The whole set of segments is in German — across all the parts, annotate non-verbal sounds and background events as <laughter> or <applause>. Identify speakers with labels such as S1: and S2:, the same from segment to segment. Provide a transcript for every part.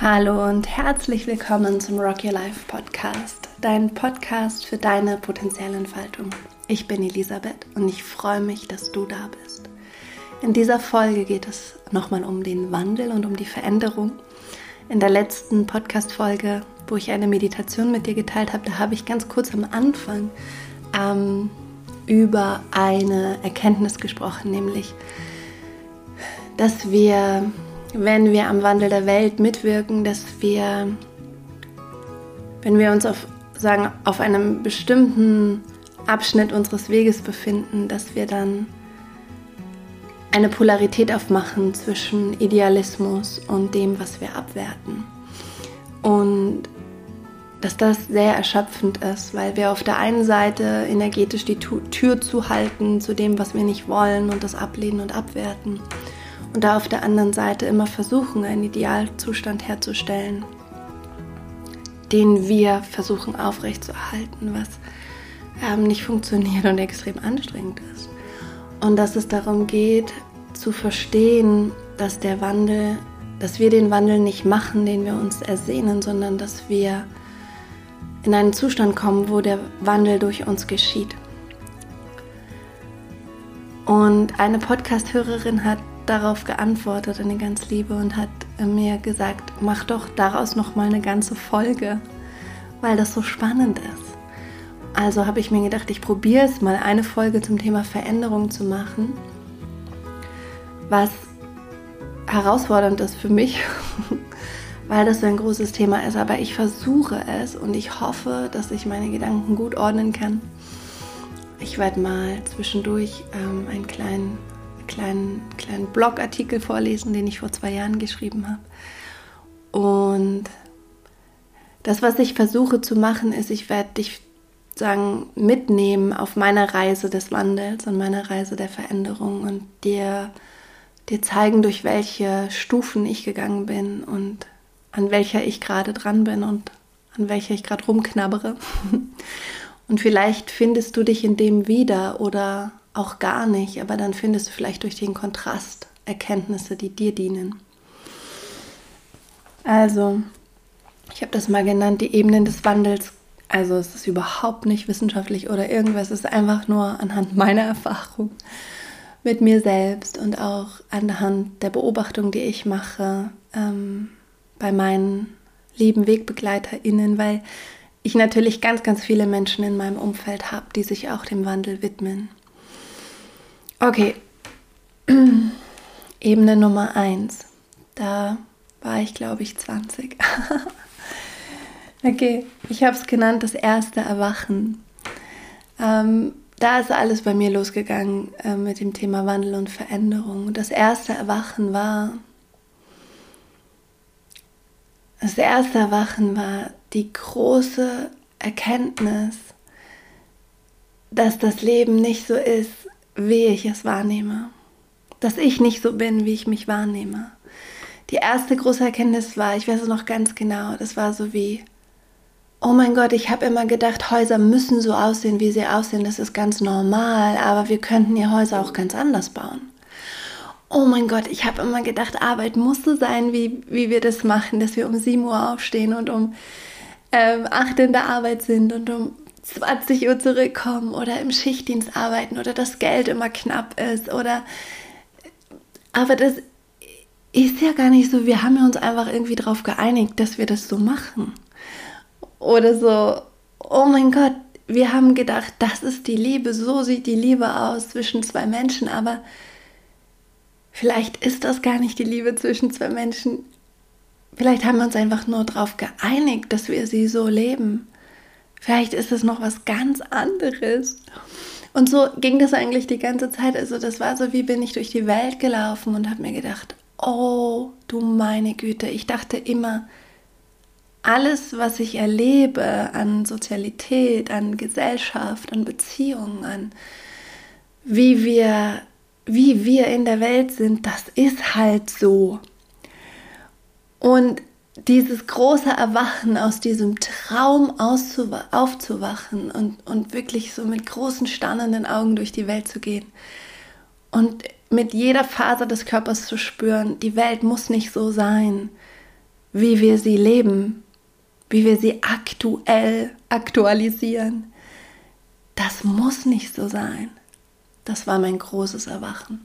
S1: Hallo und herzlich willkommen zum Rock Your Life Podcast, dein Podcast für deine potenzielle Entfaltung. Ich bin Elisabeth und ich freue mich, dass du da bist. In dieser Folge geht es nochmal um den Wandel und um die Veränderung. In der letzten Podcast-Folge, wo ich eine Meditation mit dir geteilt habe, da habe ich ganz kurz am Anfang ähm, über eine Erkenntnis gesprochen, nämlich, dass wir wenn wir am Wandel der Welt mitwirken, dass wir, wenn wir uns auf, sagen, auf einem bestimmten Abschnitt unseres Weges befinden, dass wir dann eine Polarität aufmachen zwischen Idealismus und dem, was wir abwerten. Und dass das sehr erschöpfend ist, weil wir auf der einen Seite energetisch die Tür zuhalten zu dem, was wir nicht wollen und das ablehnen und abwerten und da auf der anderen Seite immer versuchen, einen Idealzustand herzustellen, den wir versuchen aufrechtzuerhalten, was ähm, nicht funktioniert und extrem anstrengend ist. Und dass es darum geht, zu verstehen, dass der Wandel, dass wir den Wandel nicht machen, den wir uns ersehnen, sondern dass wir in einen Zustand kommen, wo der Wandel durch uns geschieht. Und eine Podcast-Hörerin hat darauf geantwortet, eine ganz liebe, und hat mir gesagt, mach doch daraus noch mal eine ganze Folge, weil das so spannend ist. Also habe ich mir gedacht, ich probiere es mal, eine Folge zum Thema Veränderung zu machen, was herausfordernd ist für mich, <laughs> weil das so ein großes Thema ist. Aber ich versuche es und ich hoffe, dass ich meine Gedanken gut ordnen kann. Ich werde mal zwischendurch ähm, einen kleinen kleinen, kleinen Blogartikel vorlesen, den ich vor zwei Jahren geschrieben habe. Und das, was ich versuche zu machen, ist, ich werde dich sagen, mitnehmen auf meiner Reise des Wandels und meiner Reise der Veränderung und dir, dir zeigen, durch welche Stufen ich gegangen bin und an welcher ich gerade dran bin und an welcher ich gerade rumknabbere. <laughs> Und vielleicht findest du dich in dem wieder oder auch gar nicht, aber dann findest du vielleicht durch den Kontrast Erkenntnisse, die dir dienen. Also, ich habe das mal genannt, die Ebenen des Wandels. Also es ist überhaupt nicht wissenschaftlich oder irgendwas, es ist einfach nur anhand meiner Erfahrung mit mir selbst und auch anhand der Beobachtung, die ich mache ähm, bei meinen lieben WegbegleiterInnen, weil ich natürlich ganz, ganz viele Menschen in meinem Umfeld habe, die sich auch dem Wandel widmen. Okay, <clears throat> Ebene Nummer 1. Da war ich, glaube ich, 20. <laughs> okay, ich habe es genannt, das erste Erwachen. Ähm, da ist alles bei mir losgegangen äh, mit dem Thema Wandel und Veränderung. Das erste Erwachen war, das erste Erwachen war die große Erkenntnis, dass das Leben nicht so ist, wie ich es wahrnehme. Dass ich nicht so bin, wie ich mich wahrnehme. Die erste große Erkenntnis war, ich weiß es noch ganz genau, das war so wie, oh mein Gott, ich habe immer gedacht, Häuser müssen so aussehen, wie sie aussehen, das ist ganz normal, aber wir könnten ja Häuser auch ganz anders bauen. Oh mein Gott, ich habe immer gedacht, Arbeit muss so sein, wie, wie wir das machen, dass wir um 7 Uhr aufstehen und um ähm, 8 in der Arbeit sind und um 20 Uhr zurückkommen oder im Schichtdienst arbeiten oder das Geld immer knapp ist oder aber das ist ja gar nicht so, wir haben ja uns einfach irgendwie darauf geeinigt, dass wir das so machen. Oder so, oh mein Gott, wir haben gedacht, das ist die Liebe, so sieht die Liebe aus zwischen zwei Menschen, aber vielleicht ist das gar nicht die Liebe zwischen zwei Menschen. Vielleicht haben wir uns einfach nur darauf geeinigt, dass wir sie so leben. Vielleicht ist es noch was ganz anderes. Und so ging das eigentlich die ganze Zeit. Also das war so, wie bin ich durch die Welt gelaufen und habe mir gedacht, oh du meine Güte, ich dachte immer, alles, was ich erlebe an Sozialität, an Gesellschaft, an Beziehungen, an wie wir, wie wir in der Welt sind, das ist halt so. Und dieses große Erwachen aus diesem Traum aufzuwachen und, und wirklich so mit großen, stannenden Augen durch die Welt zu gehen und mit jeder Faser des Körpers zu spüren, die Welt muss nicht so sein, wie wir sie leben, wie wir sie aktuell aktualisieren. Das muss nicht so sein. Das war mein großes Erwachen.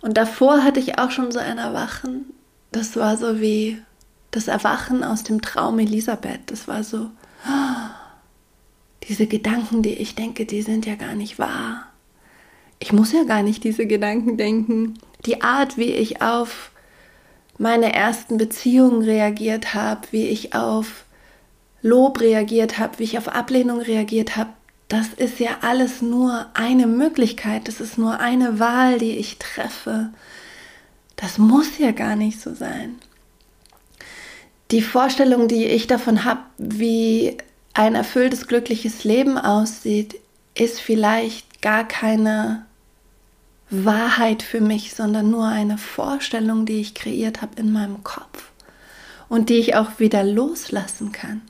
S1: Und davor hatte ich auch schon so ein Erwachen. Das war so wie das Erwachen aus dem Traum Elisabeth. Das war so, diese Gedanken, die ich denke, die sind ja gar nicht wahr. Ich muss ja gar nicht diese Gedanken denken. Die Art, wie ich auf meine ersten Beziehungen reagiert habe, wie ich auf Lob reagiert habe, wie ich auf Ablehnung reagiert habe, das ist ja alles nur eine Möglichkeit, das ist nur eine Wahl, die ich treffe. Das muss ja gar nicht so sein. Die Vorstellung, die ich davon habe, wie ein erfülltes, glückliches Leben aussieht, ist vielleicht gar keine Wahrheit für mich, sondern nur eine Vorstellung, die ich kreiert habe in meinem Kopf und die ich auch wieder loslassen kann.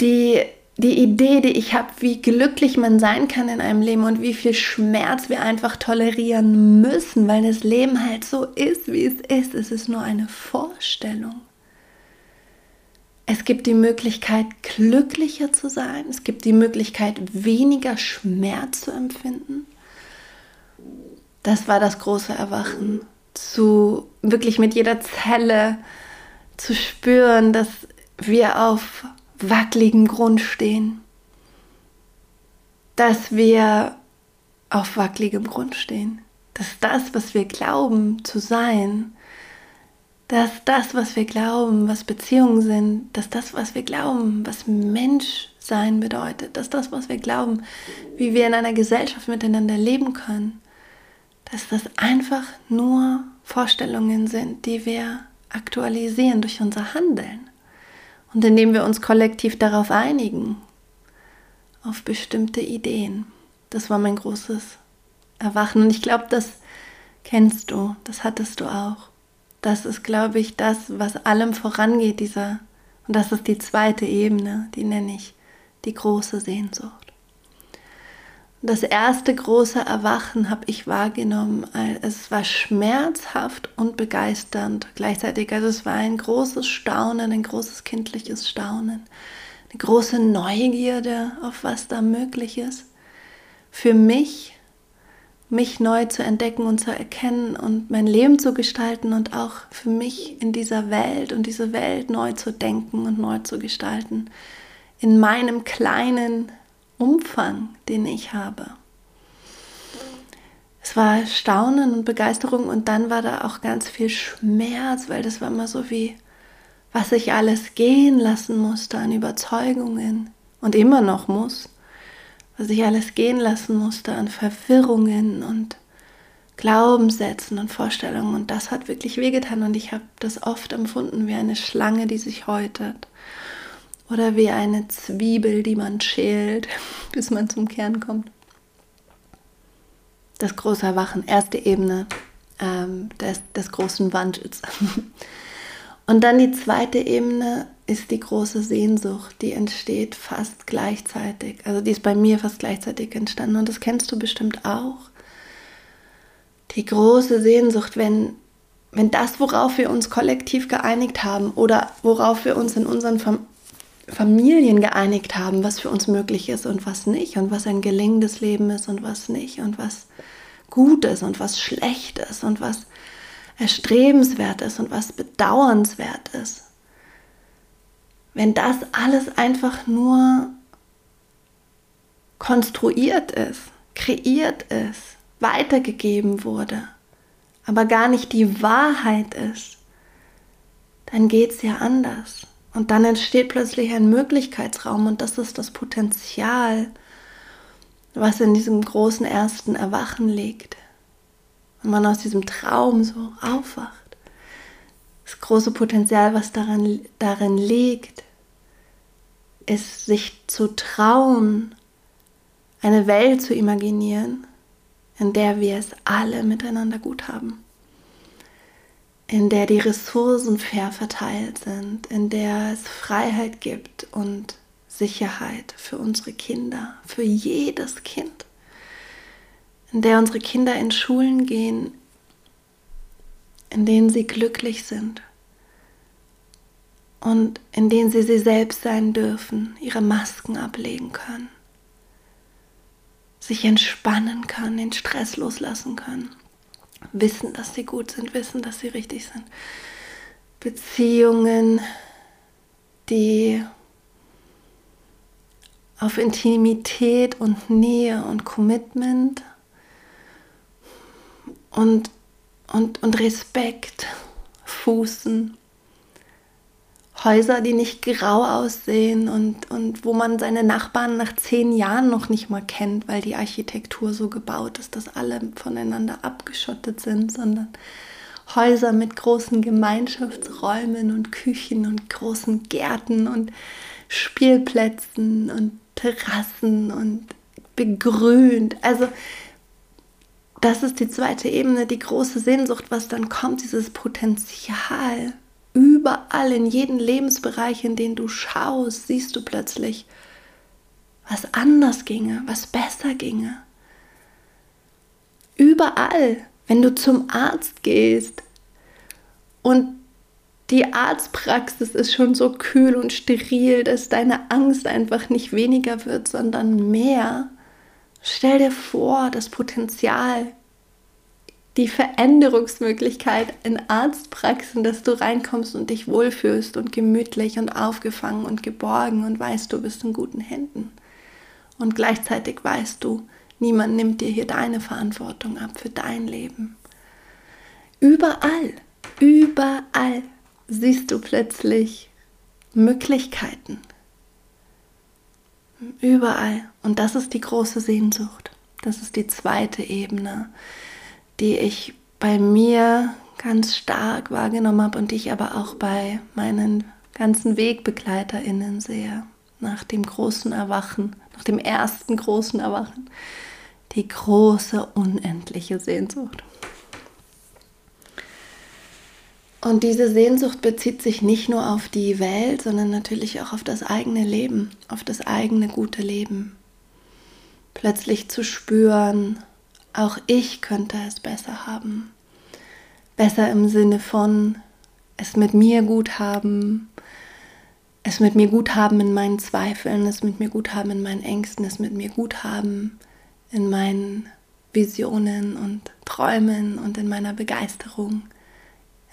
S1: Die, die Idee, die ich habe, wie glücklich man sein kann in einem Leben und wie viel Schmerz wir einfach tolerieren müssen, weil das Leben halt so ist, wie es ist. Es ist nur eine Vorstellung. Es gibt die Möglichkeit, glücklicher zu sein. Es gibt die Möglichkeit, weniger Schmerz zu empfinden. Das war das große Erwachen, zu wirklich mit jeder Zelle zu spüren, dass wir auf wackeligem Grund stehen, dass wir auf wackeligem Grund stehen, dass das, was wir glauben zu sein, dass das, was wir glauben, was Beziehungen sind, dass das, was wir glauben, was Mensch sein bedeutet, dass das, was wir glauben, wie wir in einer Gesellschaft miteinander leben können, dass das einfach nur Vorstellungen sind, die wir aktualisieren durch unser Handeln und indem wir uns kollektiv darauf einigen, auf bestimmte Ideen. Das war mein großes Erwachen und ich glaube, das kennst du, das hattest du auch. Das ist, glaube ich, das, was allem vorangeht, dieser, und das ist die zweite Ebene, die nenne ich die große Sehnsucht. Das erste große Erwachen habe ich wahrgenommen. Es war schmerzhaft und begeisternd gleichzeitig. Also es war ein großes Staunen, ein großes kindliches Staunen, eine große Neugierde auf was da möglich ist. Für mich, mich neu zu entdecken und zu erkennen und mein Leben zu gestalten und auch für mich in dieser Welt und diese Welt neu zu denken und neu zu gestalten. In meinem kleinen Umfang, den ich habe. Es war Staunen und Begeisterung und dann war da auch ganz viel Schmerz, weil das war immer so wie, was ich alles gehen lassen musste an Überzeugungen und immer noch muss, was ich alles gehen lassen musste an Verwirrungen und Glaubenssätzen und Vorstellungen und das hat wirklich wehgetan und ich habe das oft empfunden wie eine Schlange, die sich häutet oder wie eine Zwiebel, die man schält, <laughs> bis man zum Kern kommt. Das große Erwachen, erste Ebene ähm, des, des großen Wandels. <laughs> Und dann die zweite Ebene ist die große Sehnsucht, die entsteht fast gleichzeitig. Also die ist bei mir fast gleichzeitig entstanden und das kennst du bestimmt auch. Die große Sehnsucht, wenn, wenn das, worauf wir uns kollektiv geeinigt haben oder worauf wir uns in unseren Familien geeinigt haben, was für uns möglich ist und was nicht und was ein gelingendes Leben ist und was nicht und was gut ist und was schlecht ist und was erstrebenswert ist und was bedauernswert ist. Wenn das alles einfach nur konstruiert ist, kreiert ist, weitergegeben wurde, aber gar nicht die Wahrheit ist, dann geht es ja anders. Und dann entsteht plötzlich ein Möglichkeitsraum und das ist das Potenzial, was in diesem großen ersten Erwachen liegt. Wenn man aus diesem Traum so aufwacht. Das große Potenzial, was daran, darin liegt, ist sich zu trauen, eine Welt zu imaginieren, in der wir es alle miteinander gut haben. In der die Ressourcen fair verteilt sind, in der es Freiheit gibt und Sicherheit für unsere Kinder, für jedes Kind, in der unsere Kinder in Schulen gehen, in denen sie glücklich sind, und in denen sie sie selbst sein dürfen, ihre Masken ablegen können, sich entspannen können, den Stress loslassen können, wissen, dass sie gut sind, wissen, dass sie richtig sind. Beziehungen, die auf Intimität und Nähe und Commitment und, und, und Respekt fußen. Häuser, die nicht grau aussehen und, und wo man seine Nachbarn nach zehn Jahren noch nicht mal kennt, weil die Architektur so gebaut ist, dass alle voneinander abgeschottet sind, sondern Häuser mit großen Gemeinschaftsräumen und Küchen und großen Gärten und Spielplätzen und Terrassen und begrünt. Also das ist die zweite Ebene, die große Sehnsucht, was dann kommt, dieses Potenzial. Überall in jedem Lebensbereich, in den du schaust, siehst du plötzlich, was anders ginge, was besser ginge. Überall, wenn du zum Arzt gehst und die Arztpraxis ist schon so kühl und steril, dass deine Angst einfach nicht weniger wird, sondern mehr. Stell dir vor, das Potenzial, die Veränderungsmöglichkeit in Arztpraxen, dass du reinkommst und dich wohlfühlst und gemütlich und aufgefangen und geborgen und weißt, du bist in guten Händen. Und gleichzeitig weißt du, niemand nimmt dir hier deine Verantwortung ab für dein Leben. Überall, überall siehst du plötzlich Möglichkeiten. Überall. Und das ist die große Sehnsucht. Das ist die zweite Ebene, die ich bei mir ganz stark wahrgenommen habe und die ich aber auch bei meinen ganzen WegbegleiterInnen sehe. Nach dem großen Erwachen, nach dem ersten großen Erwachen. Die große, unendliche Sehnsucht. Und diese Sehnsucht bezieht sich nicht nur auf die Welt, sondern natürlich auch auf das eigene Leben, auf das eigene gute Leben. Plötzlich zu spüren, auch ich könnte es besser haben. Besser im Sinne von es mit mir gut haben, es mit mir gut haben in meinen Zweifeln, es mit mir gut haben in meinen Ängsten, es mit mir gut haben in meinen Visionen und Träumen und in meiner Begeisterung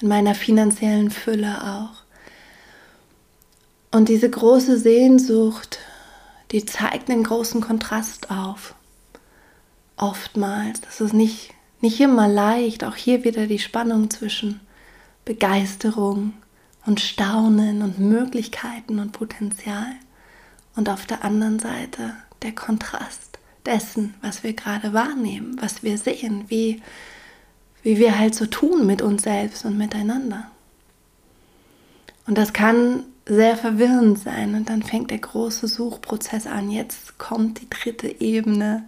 S1: in meiner finanziellen Fülle auch. Und diese große Sehnsucht, die zeigt einen großen Kontrast auf. Oftmals. Das ist nicht, nicht immer leicht. Auch hier wieder die Spannung zwischen Begeisterung und Staunen und Möglichkeiten und Potenzial. Und auf der anderen Seite der Kontrast dessen, was wir gerade wahrnehmen, was wir sehen, wie wie wir halt so tun mit uns selbst und miteinander. Und das kann sehr verwirrend sein und dann fängt der große Suchprozess an. Jetzt kommt die dritte Ebene,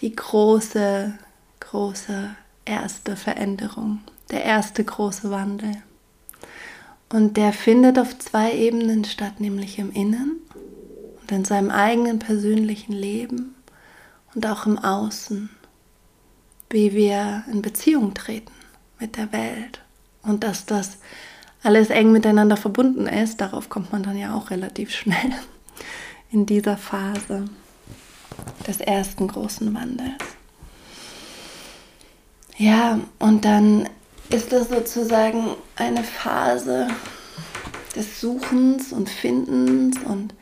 S1: die große, große erste Veränderung, der erste große Wandel. Und der findet auf zwei Ebenen statt, nämlich im Innen und in seinem eigenen persönlichen Leben und auch im Außen wie wir in Beziehung treten mit der Welt und dass das alles eng miteinander verbunden ist, darauf kommt man dann ja auch relativ schnell <laughs> in dieser Phase des ersten großen Wandels. Ja, und dann ist das sozusagen eine Phase des Suchens und Findens und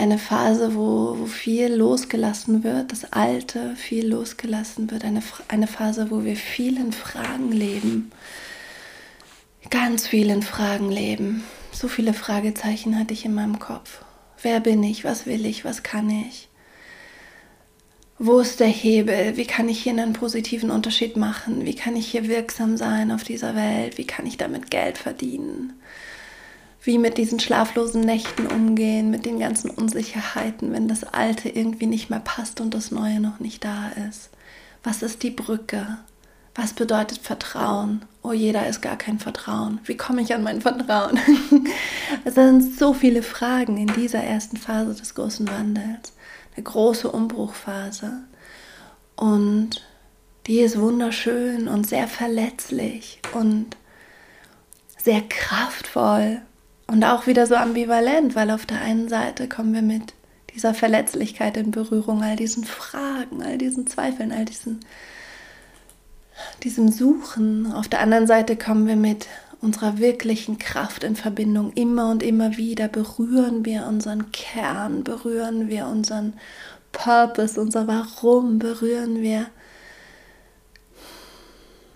S1: eine Phase, wo, wo viel losgelassen wird, das Alte viel losgelassen wird, eine, eine Phase, wo wir vielen Fragen leben, ganz vielen Fragen leben. So viele Fragezeichen hatte ich in meinem Kopf. Wer bin ich? Was will ich? Was kann ich? Wo ist der Hebel? Wie kann ich hier einen positiven Unterschied machen? Wie kann ich hier wirksam sein auf dieser Welt? Wie kann ich damit Geld verdienen? Wie mit diesen schlaflosen Nächten umgehen, mit den ganzen Unsicherheiten, wenn das Alte irgendwie nicht mehr passt und das Neue noch nicht da ist. Was ist die Brücke? Was bedeutet Vertrauen? Oh, jeder ist gar kein Vertrauen. Wie komme ich an mein Vertrauen? <laughs> es sind so viele Fragen in dieser ersten Phase des großen Wandels, eine große Umbruchphase. Und die ist wunderschön und sehr verletzlich und sehr kraftvoll und auch wieder so ambivalent, weil auf der einen Seite kommen wir mit dieser Verletzlichkeit in Berührung, all diesen Fragen, all diesen Zweifeln, all diesen, diesem Suchen. Auf der anderen Seite kommen wir mit unserer wirklichen Kraft in Verbindung. Immer und immer wieder berühren wir unseren Kern, berühren wir unseren Purpose, unser Warum, berühren wir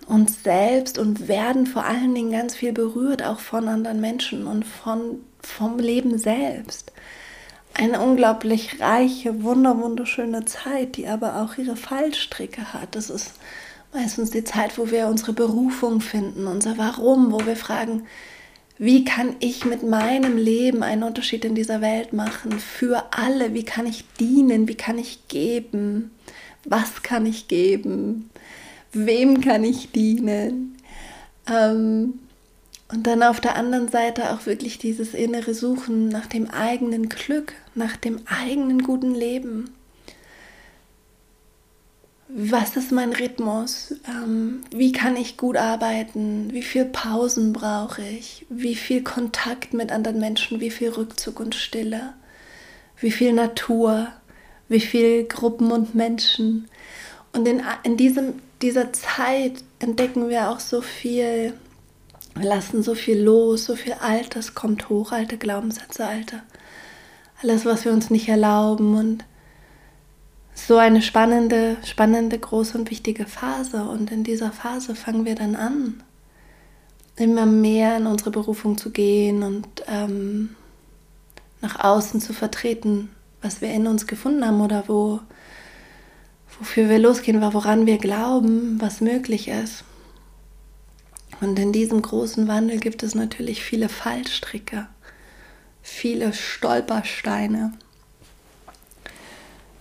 S1: uns selbst und werden vor allen Dingen ganz viel berührt, auch von anderen Menschen und von, vom Leben selbst. Eine unglaublich reiche, wunder, wunderschöne Zeit, die aber auch ihre Fallstricke hat. Das ist meistens die Zeit, wo wir unsere Berufung finden, unser Warum, wo wir fragen, wie kann ich mit meinem Leben einen Unterschied in dieser Welt machen für alle? Wie kann ich dienen? Wie kann ich geben? Was kann ich geben? Wem kann ich dienen? Ähm, und dann auf der anderen Seite auch wirklich dieses innere Suchen nach dem eigenen Glück, nach dem eigenen guten Leben. Was ist mein Rhythmus, ähm, wie kann ich gut arbeiten, wie viel Pausen brauche ich, wie viel Kontakt mit anderen Menschen, wie viel Rückzug und Stille, wie viel Natur, wie viel Gruppen und Menschen. Und in, in diesem, dieser Zeit entdecken wir auch so viel, wir lassen so viel los, so viel Altes kommt hoch, alte Glaubenssätze, alte, alles, was wir uns nicht erlauben und so eine spannende, spannende, große und wichtige Phase. Und in dieser Phase fangen wir dann an, immer mehr in unsere Berufung zu gehen und ähm, nach außen zu vertreten, was wir in uns gefunden haben oder wo, wofür wir losgehen, woran wir glauben, was möglich ist. Und in diesem großen Wandel gibt es natürlich viele Fallstricke, viele Stolpersteine.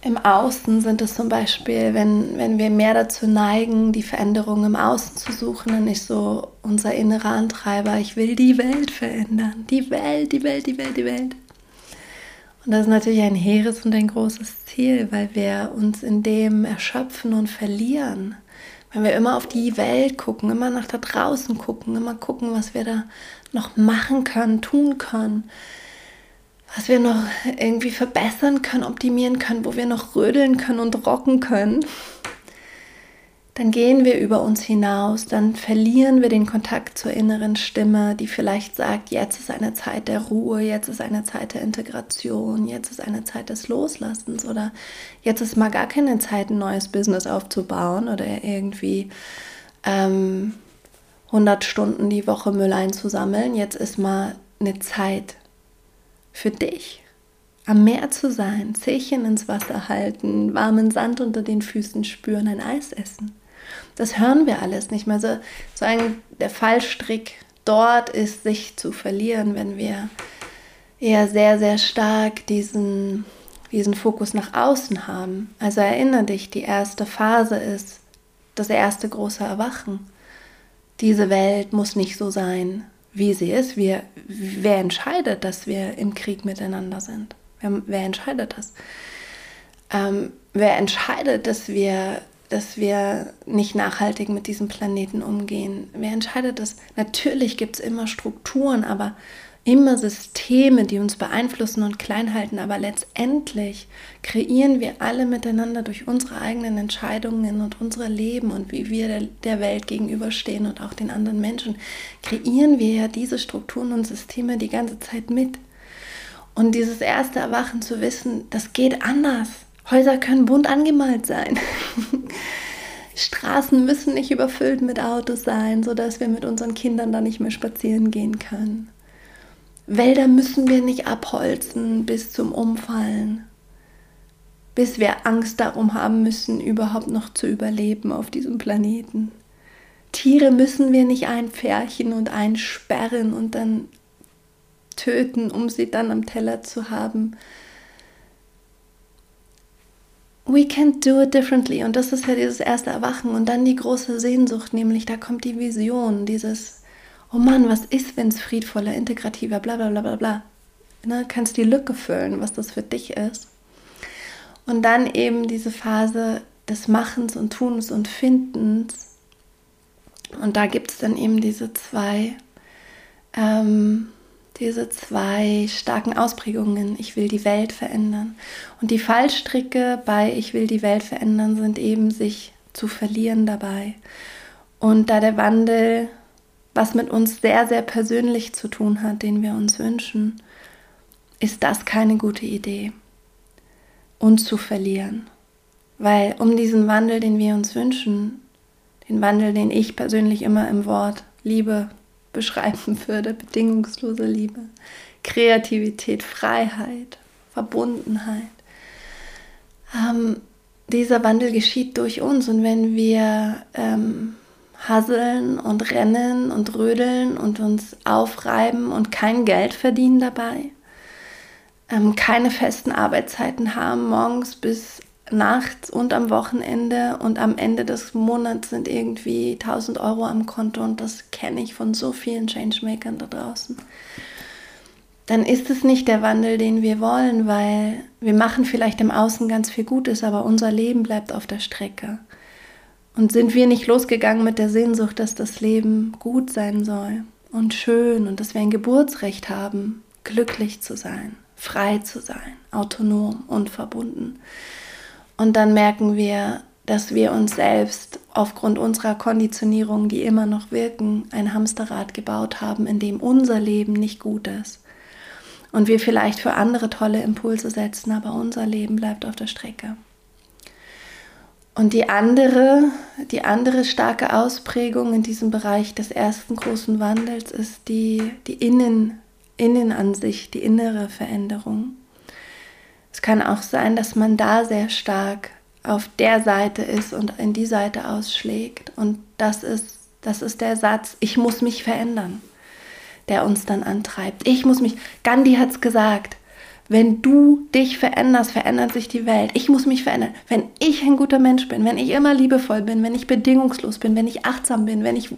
S1: Im Außen sind es zum Beispiel, wenn, wenn wir mehr dazu neigen, die Veränderung im Außen zu suchen und nicht so unser innerer Antreiber, ich will die Welt verändern, die Welt, die Welt, die Welt, die Welt. Und das ist natürlich ein hehres und ein großes Ziel, weil wir uns in dem erschöpfen und verlieren. Wenn wir immer auf die Welt gucken, immer nach da draußen gucken, immer gucken, was wir da noch machen können, tun können was wir noch irgendwie verbessern können, optimieren können, wo wir noch rödeln können und rocken können, dann gehen wir über uns hinaus, dann verlieren wir den Kontakt zur inneren Stimme, die vielleicht sagt, jetzt ist eine Zeit der Ruhe, jetzt ist eine Zeit der Integration, jetzt ist eine Zeit des Loslassens oder jetzt ist mal gar keine Zeit, ein neues Business aufzubauen oder irgendwie ähm, 100 Stunden die Woche Müll einzusammeln, jetzt ist mal eine Zeit für dich. Am Meer zu sein, Zehchen ins Wasser halten, warmen Sand unter den Füßen spüren, ein Eis essen. Das hören wir alles nicht mehr. So, so ein, der Fallstrick dort ist, sich zu verlieren, wenn wir eher sehr, sehr stark diesen, diesen Fokus nach außen haben. Also erinnere dich, die erste Phase ist das erste große Erwachen. Diese Welt muss nicht so sein, wie sie ist. Wir, wer entscheidet, dass wir im Krieg miteinander sind? Wer, wer entscheidet das? Ähm, wer entscheidet, dass wir, dass wir nicht nachhaltig mit diesem Planeten umgehen? Wer entscheidet das? Natürlich gibt es immer Strukturen, aber immer Systeme, die uns beeinflussen und klein halten, aber letztendlich kreieren wir alle miteinander durch unsere eigenen Entscheidungen und unser Leben und wie wir der, Welt gegenüberstehen und auch den anderen Menschen, kreieren wir ja diese Strukturen und Systeme die ganze Zeit mit. Und dieses erste Erwachen zu wissen, das geht anders. Häuser können bunt angemalt sein. <laughs> Straßen müssen nicht überfüllt mit Autos sein, sodass wir mit unseren Kindern da nicht mehr spazieren gehen können. Wälder müssen wir nicht abholzen bis zum Umfallen, bis wir Angst darum haben müssen, überhaupt noch zu überleben auf diesem Planeten. Tiere müssen wir nicht einpferchen und einsperren und dann töten, um sie dann am Teller zu haben. We can do it differently. Und das ist ja dieses erste Erwachen und dann die große Sehnsucht, nämlich da kommt die Vision, dieses oh Mann, was ist, wenn es friedvoller, integrativer, bla bla bla bla bla. Ne, kannst die Lücke füllen, was das für dich ist. Und dann eben diese Phase des Machens und Tuns und Findens. Und da gibt es dann eben diese zwei ähm, diese zwei starken Ausprägungen, ich will die Welt verändern. Und die Fallstricke bei ich will die Welt verändern sind eben sich zu verlieren dabei. Und da der Wandel was mit uns sehr, sehr persönlich zu tun hat, den wir uns wünschen, ist das keine gute Idee, uns zu verlieren. Weil um diesen Wandel, den wir uns wünschen, den Wandel, den ich persönlich immer im Wort Liebe beschreiben würde, bedingungslose Liebe, Kreativität, Freiheit, Verbundenheit. Ähm, dieser Wandel geschieht durch uns und wenn wir ähm, hasseln und rennen und rödeln und uns aufreiben und kein Geld verdienen dabei, ähm, keine festen Arbeitszeiten haben, morgens bis nachts und am Wochenende und am Ende des Monats sind irgendwie 1000 Euro am Konto und das kenne ich von so vielen Changemakern da draußen. Dann ist es nicht der Wandel, den wir wollen, weil wir machen vielleicht im Außen ganz viel Gutes, aber unser Leben bleibt auf der Strecke. Und sind wir nicht losgegangen mit der Sehnsucht, dass das Leben gut sein soll und schön und dass wir ein Geburtsrecht haben, glücklich zu sein, frei zu sein, autonom und verbunden. Und dann merken wir, dass wir uns selbst aufgrund unserer Konditionierung, die immer noch wirken, ein Hamsterrad gebaut haben, in dem unser Leben nicht gut ist. Und wir vielleicht für andere tolle Impulse setzen, aber unser Leben bleibt auf der Strecke. Und die andere, die andere starke Ausprägung in diesem Bereich des ersten großen Wandels ist die, die Innen, Innenansicht, die innere Veränderung. Es kann auch sein, dass man da sehr stark auf der Seite ist und in die Seite ausschlägt. Und das ist, das ist der Satz, ich muss mich verändern, der uns dann antreibt. Ich muss mich, Gandhi hat es gesagt, wenn du dich veränderst, verändert sich die Welt. Ich muss mich verändern. Wenn ich ein guter Mensch bin, wenn ich immer liebevoll bin, wenn ich bedingungslos bin, wenn ich achtsam bin, wenn ich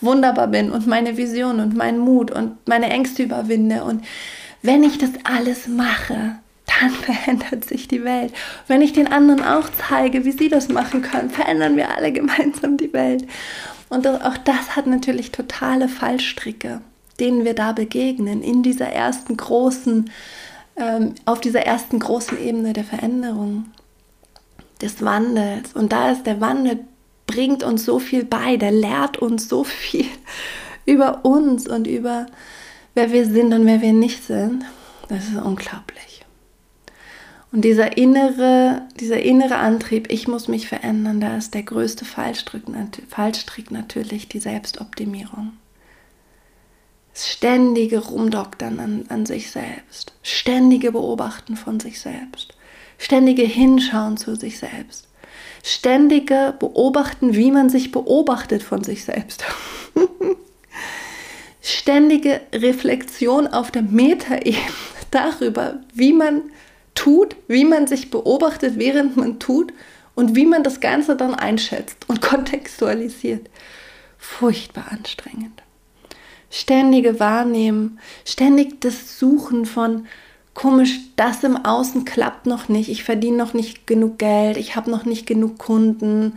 S1: wunderbar bin und meine Vision und meinen Mut und meine Ängste überwinde und wenn ich das alles mache, dann <laughs> verändert sich die Welt. Wenn ich den anderen auch zeige, wie sie das machen können, verändern wir alle gemeinsam die Welt. Und auch das hat natürlich totale Fallstricke, denen wir da begegnen in dieser ersten großen ähm, auf dieser ersten großen Ebene der Veränderung, des Wandels. Und da ist der Wandel, bringt uns so viel bei, der lehrt uns so viel <laughs> über uns und über wer wir sind und wer wir nicht sind. Das ist unglaublich. Und dieser innere, dieser innere Antrieb, ich muss mich verändern, da ist der größte Fallstrick, Fallstrick natürlich die Selbstoptimierung. Ständige Rumdoktern an, an sich selbst, ständige Beobachten von sich selbst, ständige Hinschauen zu sich selbst, ständige Beobachten, wie man sich beobachtet von sich selbst. <laughs> ständige Reflexion auf der Metaebene darüber, wie man tut, wie man sich beobachtet, während man tut und wie man das Ganze dann einschätzt und <laughs> kontextualisiert. Furchtbar anstrengend ständige Wahrnehmen, ständig das Suchen von komisch, das im Außen klappt noch nicht, ich verdiene noch nicht genug Geld, ich habe noch nicht genug Kunden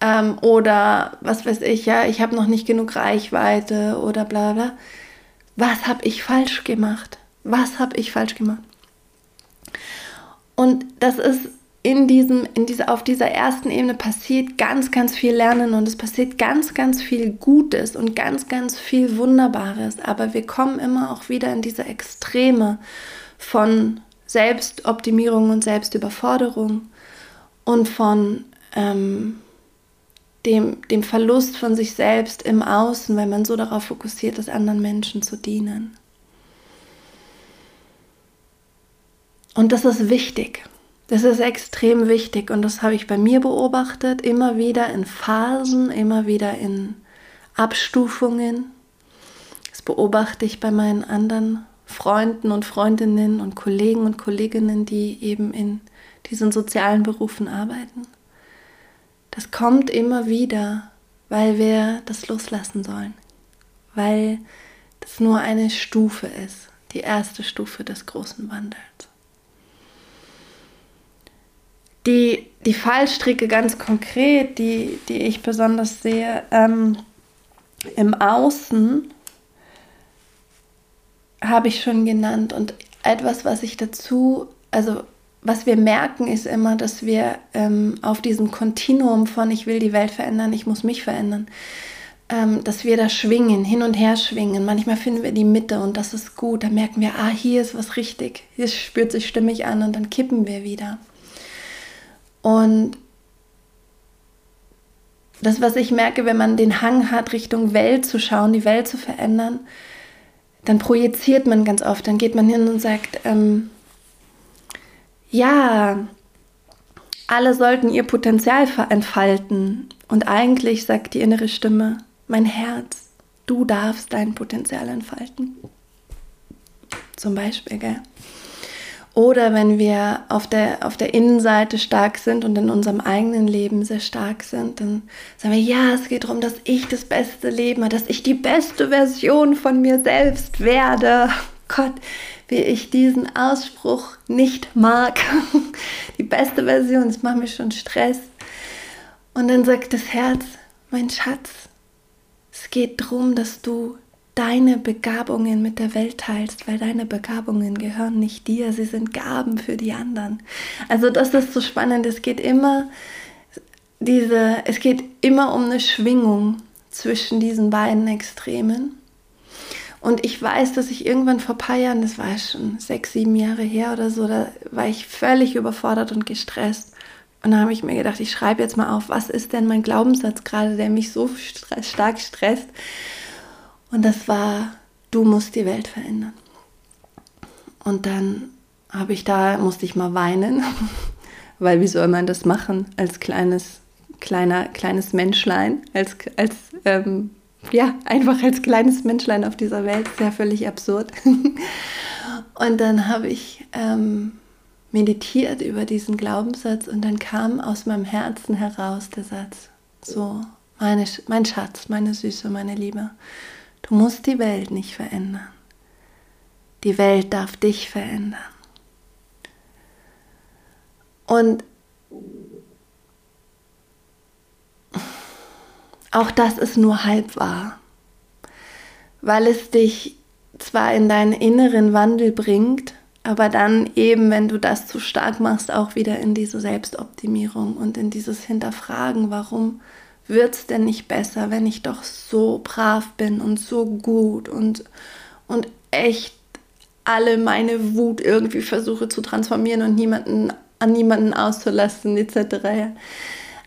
S1: ähm, oder was weiß ich, ja, ich habe noch nicht genug Reichweite oder bla bla. Was habe ich falsch gemacht? Was habe ich falsch gemacht? Und das ist in diesem, in dieser, auf dieser ersten Ebene passiert ganz, ganz viel Lernen und es passiert ganz, ganz viel Gutes und ganz, ganz viel Wunderbares. Aber wir kommen immer auch wieder in diese Extreme von Selbstoptimierung und Selbstüberforderung und von ähm, dem, dem Verlust von sich selbst im Außen, weil man so darauf fokussiert ist, anderen Menschen zu dienen. Und das ist wichtig. Das ist extrem wichtig und das habe ich bei mir beobachtet, immer wieder in Phasen, immer wieder in Abstufungen. Das beobachte ich bei meinen anderen Freunden und Freundinnen und Kollegen und Kolleginnen, die eben in diesen sozialen Berufen arbeiten. Das kommt immer wieder, weil wir das loslassen sollen, weil das nur eine Stufe ist, die erste Stufe des großen Wandels. Die, die Fallstricke ganz konkret, die, die ich besonders sehe, ähm, im Außen habe ich schon genannt. Und etwas, was ich dazu, also was wir merken, ist immer, dass wir ähm, auf diesem Kontinuum von ich will die Welt verändern, ich muss mich verändern, ähm, dass wir da schwingen, hin und her schwingen. Manchmal finden wir die Mitte und das ist gut. Da merken wir, ah, hier ist was richtig, hier spürt sich stimmig an und dann kippen wir wieder. Und das, was ich merke, wenn man den Hang hat, Richtung Welt zu schauen, die Welt zu verändern, dann projiziert man ganz oft. Dann geht man hin und sagt, ähm, ja, alle sollten ihr Potenzial entfalten. Und eigentlich sagt die innere Stimme, mein Herz, du darfst dein Potenzial entfalten. Zum Beispiel, gell? Oder wenn wir auf der, auf der Innenseite stark sind und in unserem eigenen Leben sehr stark sind, dann sagen wir, ja, es geht darum, dass ich das beste Leben habe, dass ich die beste Version von mir selbst werde. <laughs> Gott, wie ich diesen Ausspruch nicht mag. <laughs> Die beste Version, das macht mir schon Stress. Und dann sagt das Herz, mein Schatz, es geht darum, dass du deine Begabungen mit der Welt teilst, weil deine Begabungen gehören nicht dir, sie sind Gaben für die anderen. Also das ist so spannend, es geht immer diese es geht immer um eine Schwingung zwischen diesen beiden Extremen. Und ich weiß, dass ich irgendwann vor ein paar Jahren, das war schon sechs, sieben Jahre her oder so, da war ich völlig überfordert und gestresst. Und da habe ich mir gedacht, ich schreibe jetzt mal auf, was ist denn mein Glaubenssatz gerade, der mich so stark stresst. Und das war, du musst die Welt verändern. Und dann habe ich da, musste ich mal weinen, <laughs> weil wie soll man das machen als kleines, kleiner, kleines Menschlein, als, als ähm, ja, einfach als kleines Menschlein auf dieser Welt, ist ja völlig absurd. <laughs> Und dann habe ich ähm, meditiert über diesen Glaubenssatz. Und dann kam aus meinem Herzen heraus der Satz, so, meine, mein Schatz, meine Süße, meine Liebe, du musst die Welt nicht verändern. Die Welt darf dich verändern. Und auch das ist nur halb wahr, weil es dich zwar in deinen inneren Wandel bringt, aber dann eben, wenn du das zu stark machst, auch wieder in diese Selbstoptimierung und in dieses Hinterfragen, warum wird es denn nicht besser, wenn ich doch so brav bin und so gut und, und echt alle meine Wut irgendwie versuche zu transformieren und niemanden an niemanden auszulassen, etc.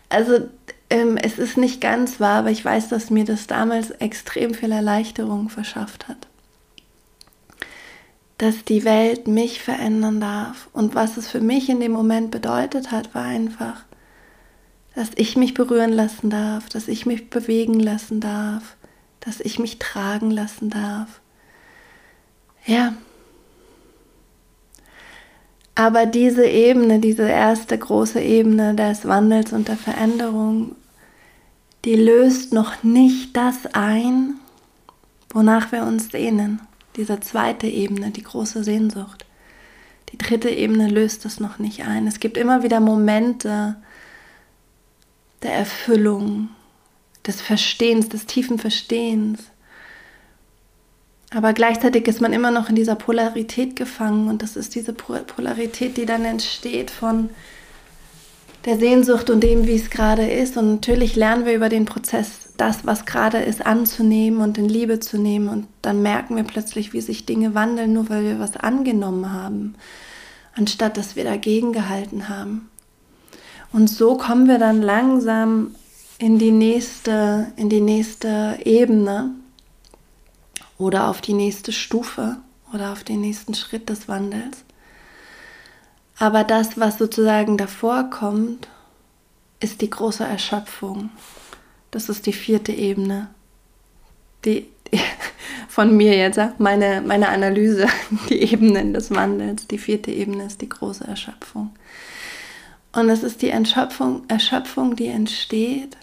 S1: Also ähm, es ist nicht ganz wahr, aber ich weiß, dass mir das damals extrem viel Erleichterung verschafft hat dass die Welt mich verändern darf. Und was es für mich in dem Moment bedeutet hat, war einfach, dass ich mich berühren lassen darf, dass ich mich bewegen lassen darf, dass ich mich tragen lassen darf. Ja. Aber diese Ebene, diese erste große Ebene des Wandels und der Veränderung, die löst noch nicht das ein, wonach wir uns sehnen diese zweite Ebene, die große Sehnsucht. Die dritte Ebene löst es noch nicht ein. Es gibt immer wieder Momente der Erfüllung, des Verstehens, des tiefen Verstehens. Aber gleichzeitig ist man immer noch in dieser Polarität gefangen und das ist diese Polarität, die dann entsteht von der Sehnsucht und dem, wie es gerade ist. Und natürlich lernen wir über den Prozess das, was gerade ist, anzunehmen und in Liebe zu nehmen. Und dann merken wir plötzlich, wie sich Dinge wandeln, nur weil wir was angenommen haben, anstatt dass wir dagegen gehalten haben. Und so kommen wir dann langsam in die nächste, in die nächste Ebene oder auf die nächste Stufe oder auf den nächsten Schritt des Wandels. Aber das, was sozusagen davor kommt, ist die große Erschöpfung. Das ist die vierte Ebene. Die, die, <laughs> von mir jetzt, meine, meine Analyse, <laughs> die Ebenen des Wandels. Die vierte Ebene ist die große Erschöpfung. Und es ist die Erschöpfung, Erschöpfung, die entsteht,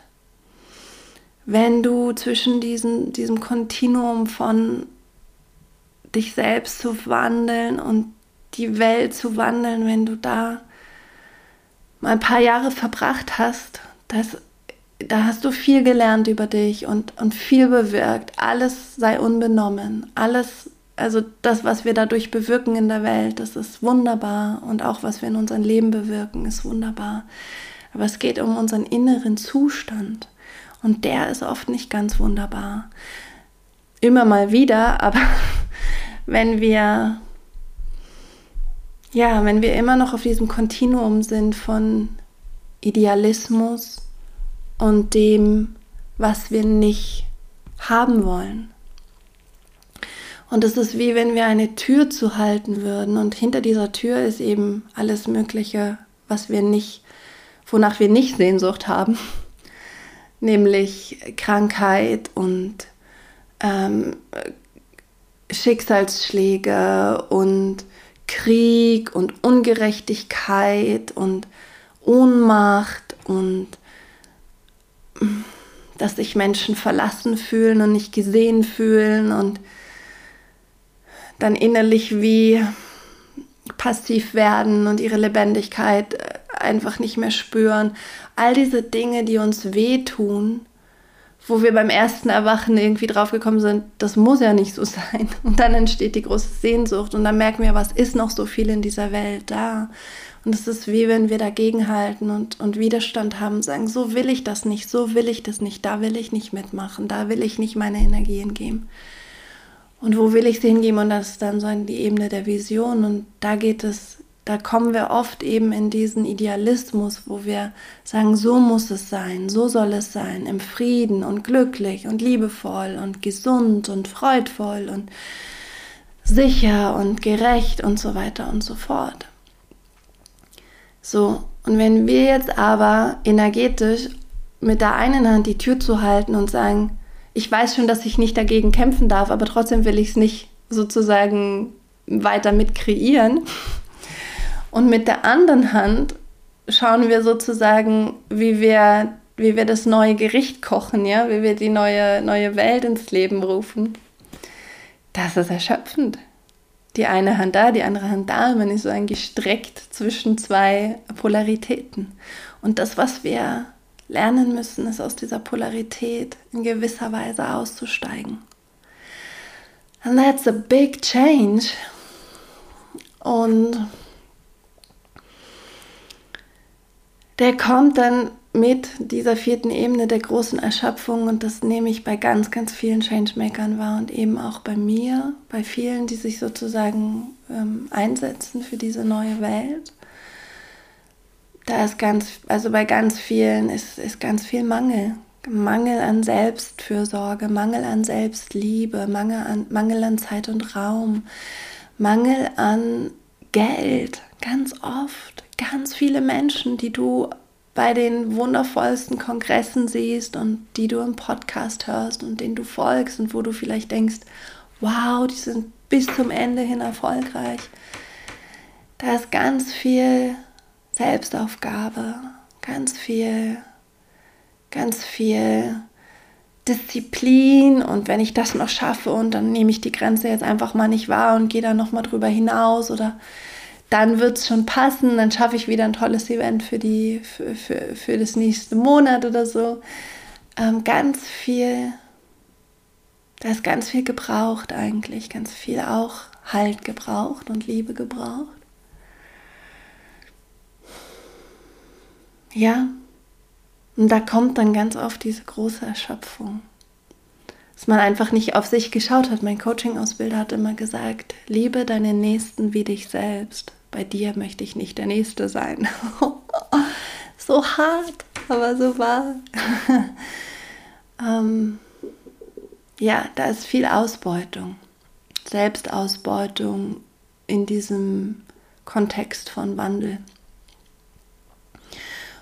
S1: wenn du zwischen diesen, diesem Kontinuum von dich selbst zu wandeln und die Welt zu wandeln, wenn du da mal ein paar Jahre verbracht hast, das da hast du viel gelernt über dich und, und viel bewirkt. Alles sei unbenommen. Alles also das, was wir dadurch bewirken in der Welt, das ist wunderbar und auch was wir in unserem Leben bewirken, ist wunderbar. Aber es geht um unseren inneren Zustand und der ist oft nicht ganz wunderbar. Immer mal wieder, <laughs> aber wenn wir ja, wenn wir immer noch auf diesem Kontinuum sind von Idealismus und dem, was wir nicht haben wollen. Und es ist wie wenn wir eine Tür zu halten würden und hinter dieser Tür ist eben alles Mögliche, was wir nicht, wonach wir nicht Sehnsucht haben, <laughs> nämlich Krankheit und ähm, Schicksalsschläge und Krieg und Ungerechtigkeit und Ohnmacht und dass sich Menschen verlassen fühlen und nicht gesehen fühlen und dann innerlich wie passiv werden und ihre Lebendigkeit einfach nicht mehr spüren. All diese Dinge, die uns wehtun, wo wir beim ersten Erwachen irgendwie draufgekommen sind, das muss ja nicht so sein. <laughs> Und dann entsteht die große Sehnsucht und dann merken wir, was ist noch so viel in dieser Welt da. Und es ist wie wenn wir dagegenhalten und, und Widerstand haben, sagen, so will ich das nicht, so will ich das nicht, da will ich nicht mitmachen, da will ich nicht meine Energien geben. Und wo will ich sie hingeben? Und das ist dann so die Ebene der Vision. Und da geht es da kommen wir oft eben in diesen Idealismus, wo wir sagen, so muss es sein, so soll es sein, im Frieden und glücklich und liebevoll und gesund und freudvoll und sicher und gerecht und so weiter und so fort. So, und wenn wir jetzt aber energetisch mit der einen Hand die Tür zu halten und sagen, ich weiß schon, dass ich nicht dagegen kämpfen darf, aber trotzdem will ich es nicht sozusagen weiter mit kreieren, und mit der anderen Hand schauen wir sozusagen, wie wir, wie wir das neue Gericht kochen, ja, wie wir die neue, neue Welt ins Leben rufen. Das ist erschöpfend. Die eine Hand da, die andere Hand da, man ist so ein gestreckt zwischen zwei Polaritäten. Und das, was wir lernen müssen, ist aus dieser Polarität in gewisser Weise auszusteigen. And that's a big change. Und der kommt dann mit dieser vierten Ebene der großen Erschöpfung und das nehme ich bei ganz, ganz vielen Changemakern wahr und eben auch bei mir, bei vielen, die sich sozusagen ähm, einsetzen für diese neue Welt. Da ist ganz, also bei ganz vielen ist, ist ganz viel Mangel. Mangel an Selbstfürsorge, Mangel an Selbstliebe, Mangel an, Mangel an Zeit und Raum, Mangel an Geld, ganz oft ganz viele Menschen, die du bei den wundervollsten Kongressen siehst und die du im Podcast hörst und denen du folgst und wo du vielleicht denkst, wow, die sind bis zum Ende hin erfolgreich. Da ist ganz viel Selbstaufgabe, ganz viel, ganz viel Disziplin und wenn ich das noch schaffe und dann nehme ich die Grenze jetzt einfach mal nicht wahr und gehe da noch mal drüber hinaus oder dann wird es schon passen, dann schaffe ich wieder ein tolles Event für, die, für, für, für das nächste Monat oder so. Ähm, ganz viel, da ist ganz viel gebraucht eigentlich, ganz viel auch Halt gebraucht und Liebe gebraucht. Ja, und da kommt dann ganz oft diese große Erschöpfung. Dass man einfach nicht auf sich geschaut hat. Mein Coaching-Ausbilder hat immer gesagt, liebe deinen Nächsten wie dich selbst bei dir möchte ich nicht der Nächste sein. <laughs> so hart, aber so wahr. <laughs> ähm, ja, da ist viel Ausbeutung, Selbstausbeutung in diesem Kontext von Wandel.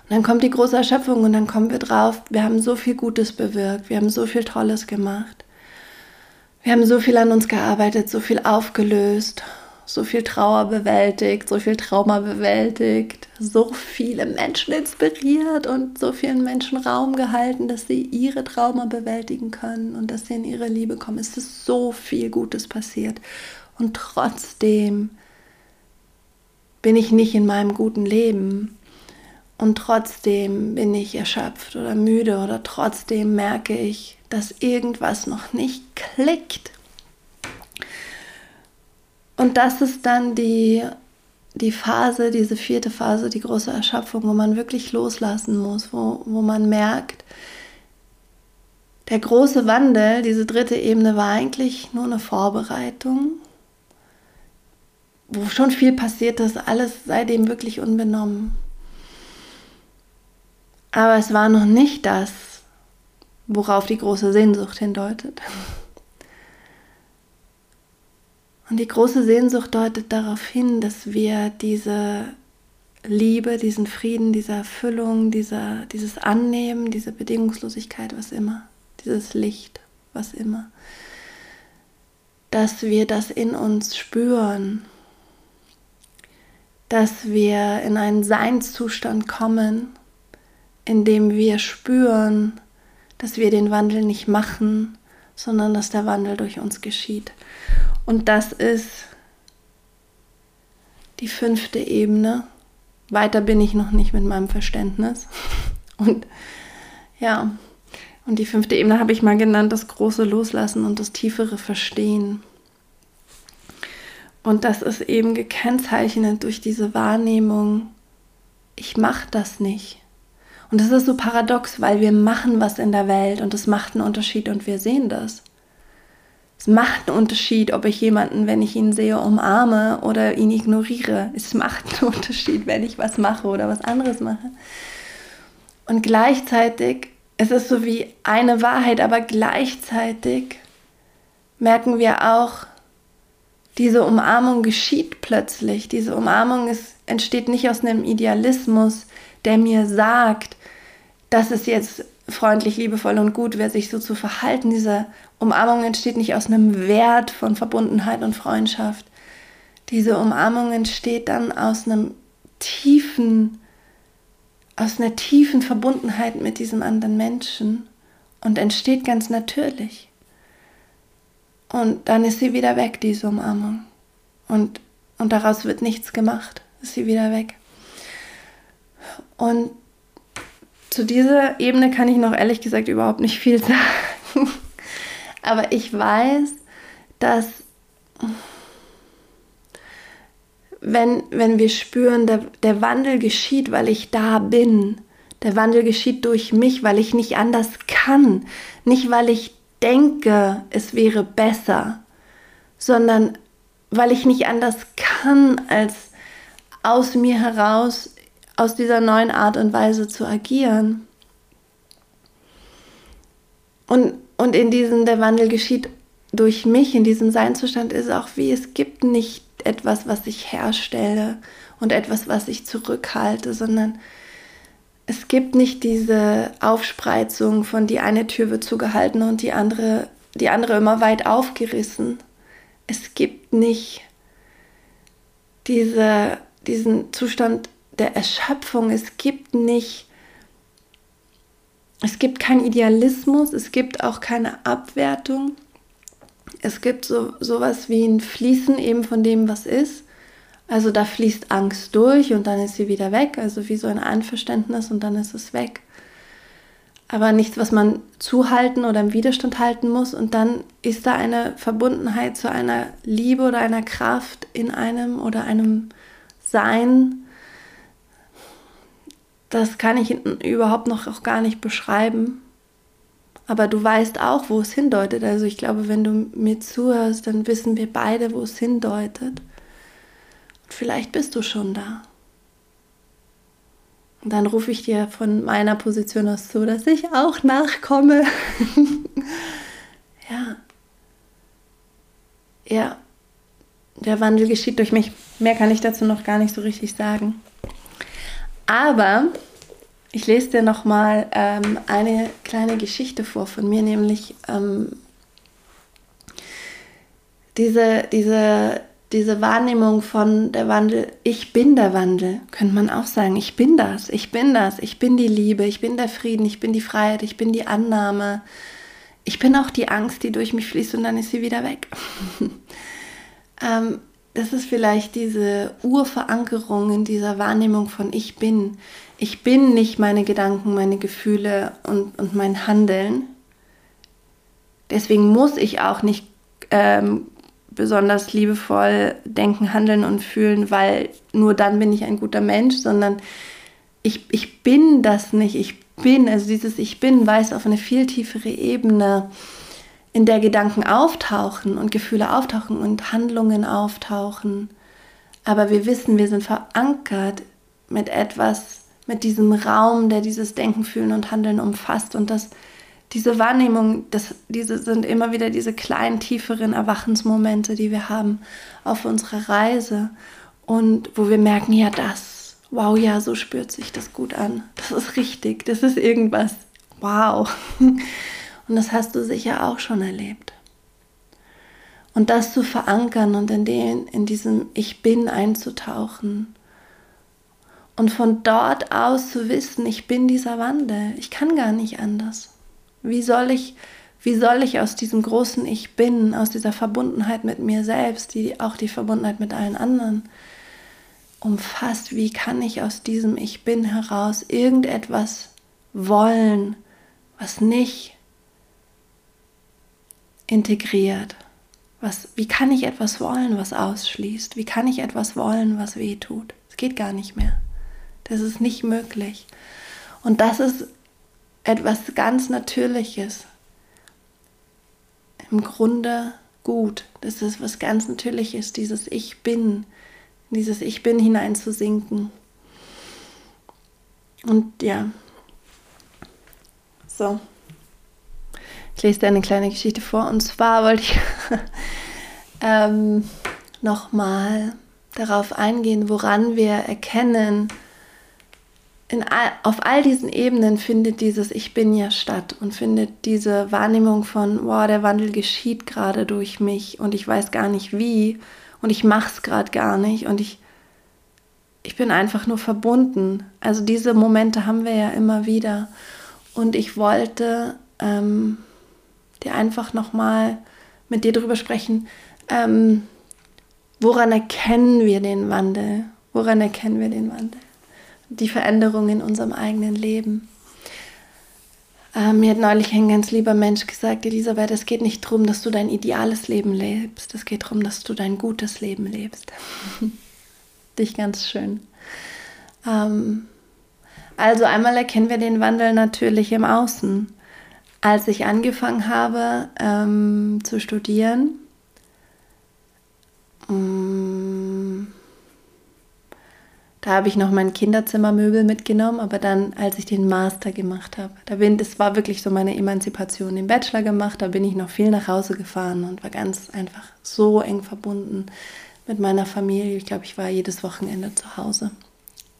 S1: Und dann kommt die große Erschöpfung und dann kommen wir drauf, wir haben so viel Gutes bewirkt, wir haben so viel Tolles gemacht. Wir haben so viel an uns gearbeitet, so viel aufgelöst so viel Trauer bewältigt, so viel Trauma bewältigt, so viele Menschen inspiriert und so vielen Menschen Raum gehalten, dass sie ihre Trauma bewältigen können und dass sie in ihre Liebe kommen. Es ist so viel Gutes passiert. Und trotzdem bin ich nicht in meinem guten Leben. Und trotzdem bin ich erschöpft oder müde oder trotzdem merke ich, dass irgendwas noch nicht klickt und das ist dann die, die Phase, diese vierte Phase, die große Erschöpfung, wo man wirklich loslassen muss, wo, wo man merkt, der große Wandel, diese dritte Ebene, war eigentlich nur eine Vorbereitung, wo schon viel passiert ist, alles seitdem wirklich unbenommen. Aber es war noch nicht das, worauf die große Sehnsucht hindeutet. Und die große Sehnsucht deutet darauf hin, dass wir diese Liebe, diesen Frieden, diese Erfüllung, dieser, dieses Annehmen, diese Bedingungslosigkeit, was immer, dieses Licht, was immer, dass wir das in uns spüren, dass wir in einen Seinszustand kommen, in dem wir spüren, dass wir den Wandel nicht machen, sondern dass der Wandel durch uns geschieht. Und das ist die fünfte Ebene. Weiter bin ich noch nicht mit meinem Verständnis. <laughs> Und ja, und die fünfte Ebene habe ich mal genannt, das große Loslassen und das tiefere Verstehen. Und das ist eben gekennzeichnet durch diese Wahrnehmung, ich mache das nicht. Und das ist so paradox, weil wir machen was in der Welt und es macht einen Unterschied und wir sehen das. Es macht einen Unterschied, ob ich jemanden, wenn ich ihn sehe, umarme oder ihn ignoriere. Es macht einen <laughs> Unterschied, wenn ich was mache oder was anderes mache. Und gleichzeitig, es ist so wie eine Wahrheit, aber gleichzeitig merken wir auch, diese Umarmung geschieht plötzlich. Diese Umarmung ist, entsteht nicht aus einem Idealismus, der mir sagt, das ist jetzt freundlich, liebevoll und gut wer sich so zu verhalten. Diese Umarmung entsteht nicht aus einem Wert von Verbundenheit und Freundschaft. Diese Umarmung entsteht dann aus einem tiefen, aus einer tiefen Verbundenheit mit diesem anderen Menschen und entsteht ganz natürlich. Und dann ist sie wieder weg, diese Umarmung. Und, und daraus wird nichts gemacht, ist sie wieder weg. Und zu dieser Ebene kann ich noch ehrlich gesagt überhaupt nicht viel sagen. Aber ich weiß, dass wenn, wenn wir spüren, der, der Wandel geschieht, weil ich da bin, der Wandel geschieht durch mich, weil ich nicht anders kann, nicht weil ich denke, es wäre besser, sondern weil ich nicht anders kann, als aus mir heraus aus dieser neuen Art und Weise zu agieren. Und, und in diesem, der Wandel geschieht durch mich, in diesem Seinzustand ist auch wie, es gibt nicht etwas, was ich herstelle und etwas, was ich zurückhalte, sondern es gibt nicht diese Aufspreizung von die eine Tür wird zugehalten und die andere, die andere immer weit aufgerissen. Es gibt nicht diese, diesen Zustand der Erschöpfung. Es gibt nicht, es gibt keinen Idealismus, es gibt auch keine Abwertung. Es gibt so sowas wie ein Fließen eben von dem, was ist. Also da fließt Angst durch und dann ist sie wieder weg, also wie so ein Einverständnis und dann ist es weg. Aber nichts, was man zuhalten oder im Widerstand halten muss. Und dann ist da eine Verbundenheit zu einer Liebe oder einer Kraft in einem oder einem Sein, das kann ich überhaupt noch auch gar nicht beschreiben. Aber du weißt auch, wo es hindeutet. Also ich glaube, wenn du mir zuhörst, dann wissen wir beide, wo es hindeutet. Und vielleicht bist du schon da. Und dann rufe ich dir von meiner Position aus zu, dass ich auch nachkomme. <laughs> ja. Ja. Der Wandel geschieht durch mich. Mehr kann ich dazu noch gar nicht so richtig sagen. Aber ich lese dir noch mal ähm, eine kleine Geschichte vor von mir, nämlich ähm, diese, diese, diese Wahrnehmung von der Wandel, ich bin der Wandel, könnte man auch sagen, ich bin das, ich bin das, ich bin die Liebe, ich bin der Frieden, ich bin die Freiheit, ich bin die Annahme, ich bin auch die Angst, die durch mich fließt und dann ist sie wieder weg. <laughs> ähm, das ist vielleicht diese Urverankerung in dieser Wahrnehmung von ich bin. Ich bin nicht meine Gedanken, meine Gefühle und, und mein Handeln. Deswegen muss ich auch nicht ähm, besonders liebevoll denken, handeln und fühlen, weil nur dann bin ich ein guter Mensch, sondern ich, ich bin das nicht. Ich bin, also dieses Ich bin weist auf eine viel tiefere Ebene, in der Gedanken auftauchen und Gefühle auftauchen und Handlungen auftauchen. Aber wir wissen, wir sind verankert mit etwas, mit diesem Raum, der dieses Denken, Fühlen und Handeln umfasst. Und das, diese Wahrnehmung, das, diese sind immer wieder diese kleinen, tieferen Erwachensmomente, die wir haben auf unserer Reise. Und wo wir merken, ja, das, wow, ja, so spürt sich das gut an. Das ist richtig, das ist irgendwas. Wow. <laughs> Und das hast du sicher auch schon erlebt. Und das zu verankern und in, den, in diesem Ich bin einzutauchen. Und von dort aus zu wissen, ich bin dieser Wandel. Ich kann gar nicht anders. Wie soll ich, wie soll ich aus diesem großen Ich bin, aus dieser Verbundenheit mit mir selbst, die auch die Verbundenheit mit allen anderen umfasst, wie kann ich aus diesem Ich bin heraus irgendetwas wollen, was nicht integriert, was, wie kann ich etwas wollen, was ausschließt? Wie kann ich etwas wollen, was weh tut? Es geht gar nicht mehr. Das ist nicht möglich. Und das ist etwas ganz Natürliches. Im Grunde gut. Das ist was ganz Natürliches, dieses Ich bin, dieses Ich bin hineinzusinken. Und ja, so. Ich lese dir eine kleine Geschichte vor. Und zwar wollte ich <laughs> ähm, nochmal darauf eingehen, woran wir erkennen, all, auf all diesen Ebenen findet dieses Ich bin ja statt und findet diese Wahrnehmung von, wow, der Wandel geschieht gerade durch mich und ich weiß gar nicht wie und ich mache es gerade gar nicht und ich, ich bin einfach nur verbunden. Also diese Momente haben wir ja immer wieder und ich wollte ähm, dir einfach nochmal mit dir darüber sprechen, ähm, woran erkennen wir den Wandel? Woran erkennen wir den Wandel? Die Veränderung in unserem eigenen Leben. Ähm, mir hat neulich ein ganz lieber Mensch gesagt, Elisabeth, es geht nicht darum, dass du dein ideales Leben lebst. Es geht darum, dass du dein gutes Leben lebst. <laughs> Dich ganz schön. Ähm, also einmal erkennen wir den Wandel natürlich im Außen. Als ich angefangen habe ähm, zu studieren, mm, da habe ich noch mein Kinderzimmermöbel mitgenommen, aber dann, als ich den Master gemacht habe, da bin, das war wirklich so meine Emanzipation. Den Bachelor gemacht, da bin ich noch viel nach Hause gefahren und war ganz einfach so eng verbunden mit meiner Familie. Ich glaube, ich war jedes Wochenende zu Hause.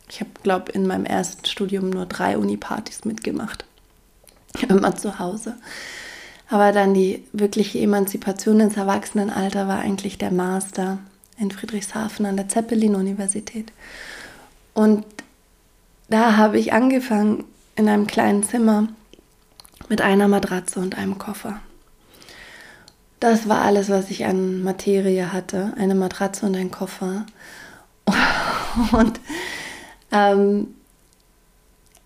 S1: Ich habe, glaube in meinem ersten Studium nur drei Uni-Partys mitgemacht <laughs> immer zu Hause. Aber dann die wirkliche Emanzipation ins Erwachsenenalter war eigentlich der Master in Friedrichshafen an der Zeppelin-Universität. Und da habe ich angefangen in einem kleinen Zimmer mit einer Matratze und einem Koffer. Das war alles, was ich an Materie hatte. Eine Matratze und ein Koffer. <laughs> Und ähm,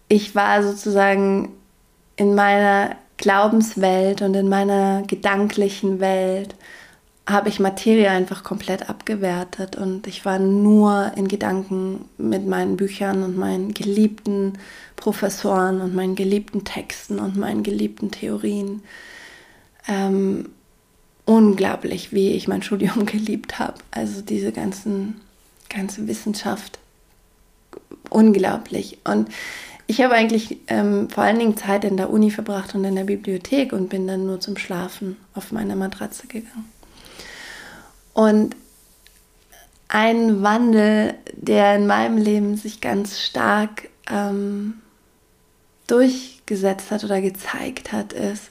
S1: ich war sozusagen in meiner Glaubenswelt und in meiner gedanklichen Welt habe ich Materie einfach komplett abgewertet und ich war nur in Gedanken mit meinen Büchern und meinen geliebten Professoren und meinen geliebten Texten und meinen geliebten Theorien. Ähm, unglaublich, wie ich mein Studium <laughs> geliebt habe. Also diese ganzen, ganze Wissenschaft, unglaublich. Und ich habe eigentlich ähm, vor allen Dingen Zeit in der Uni verbracht und in der Bibliothek und bin dann nur zum Schlafen auf meine Matratze gegangen. Und ein Wandel, der in meinem Leben sich ganz stark ähm, durchgesetzt hat oder gezeigt hat, ist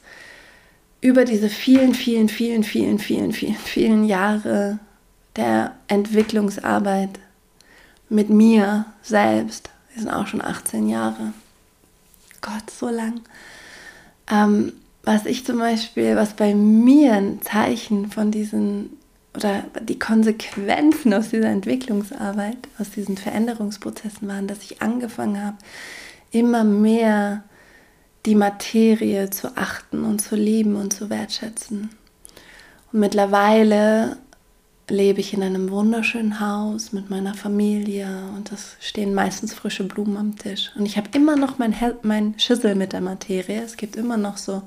S1: über diese vielen, vielen, vielen, vielen, vielen, vielen, vielen Jahre der Entwicklungsarbeit mit mir selbst wir sind auch schon 18 Jahre. Gott, so lang. Ähm, was ich zum Beispiel, was bei mir ein Zeichen von diesen oder die Konsequenzen aus dieser Entwicklungsarbeit, aus diesen Veränderungsprozessen waren, dass ich angefangen habe, immer mehr die Materie zu achten und zu lieben und zu wertschätzen. Und mittlerweile lebe ich in einem wunderschönen Haus mit meiner Familie und es stehen meistens frische Blumen am Tisch. Und ich habe immer noch mein, mein Schüssel mit der Materie. Es gibt immer noch so,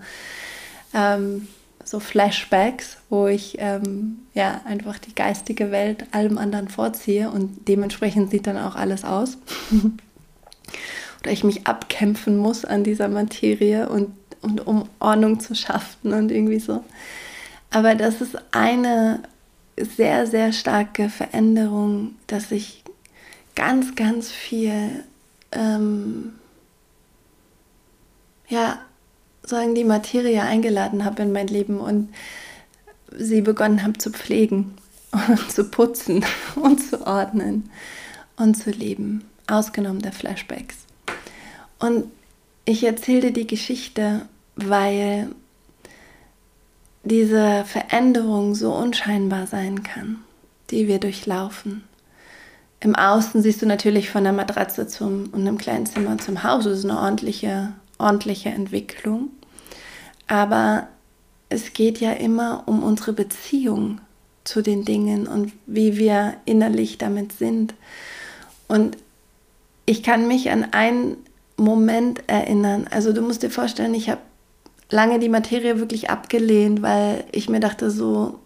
S1: ähm, so Flashbacks, wo ich ähm, ja einfach die geistige Welt allem anderen vorziehe und dementsprechend sieht dann auch alles aus. <laughs> Oder ich mich abkämpfen muss an dieser Materie und, und um Ordnung zu schaffen und irgendwie so. Aber das ist eine sehr, sehr starke Veränderung, dass ich ganz, ganz viel, ähm, ja, sagen die Materie eingeladen habe in mein Leben und sie begonnen habe zu pflegen <laughs> und zu putzen <laughs> und zu ordnen und zu leben, ausgenommen der Flashbacks. Und ich erzählte die Geschichte, weil diese Veränderung so unscheinbar sein kann, die wir durchlaufen. Im Außen siehst du natürlich von der Matratze zum und einem kleinen Zimmer zum Haus, das ist eine ordentliche, ordentliche Entwicklung. Aber es geht ja immer um unsere Beziehung zu den Dingen und wie wir innerlich damit sind. Und ich kann mich an einen Moment erinnern. Also du musst dir vorstellen, ich habe lange die Materie wirklich abgelehnt, weil ich mir dachte, so,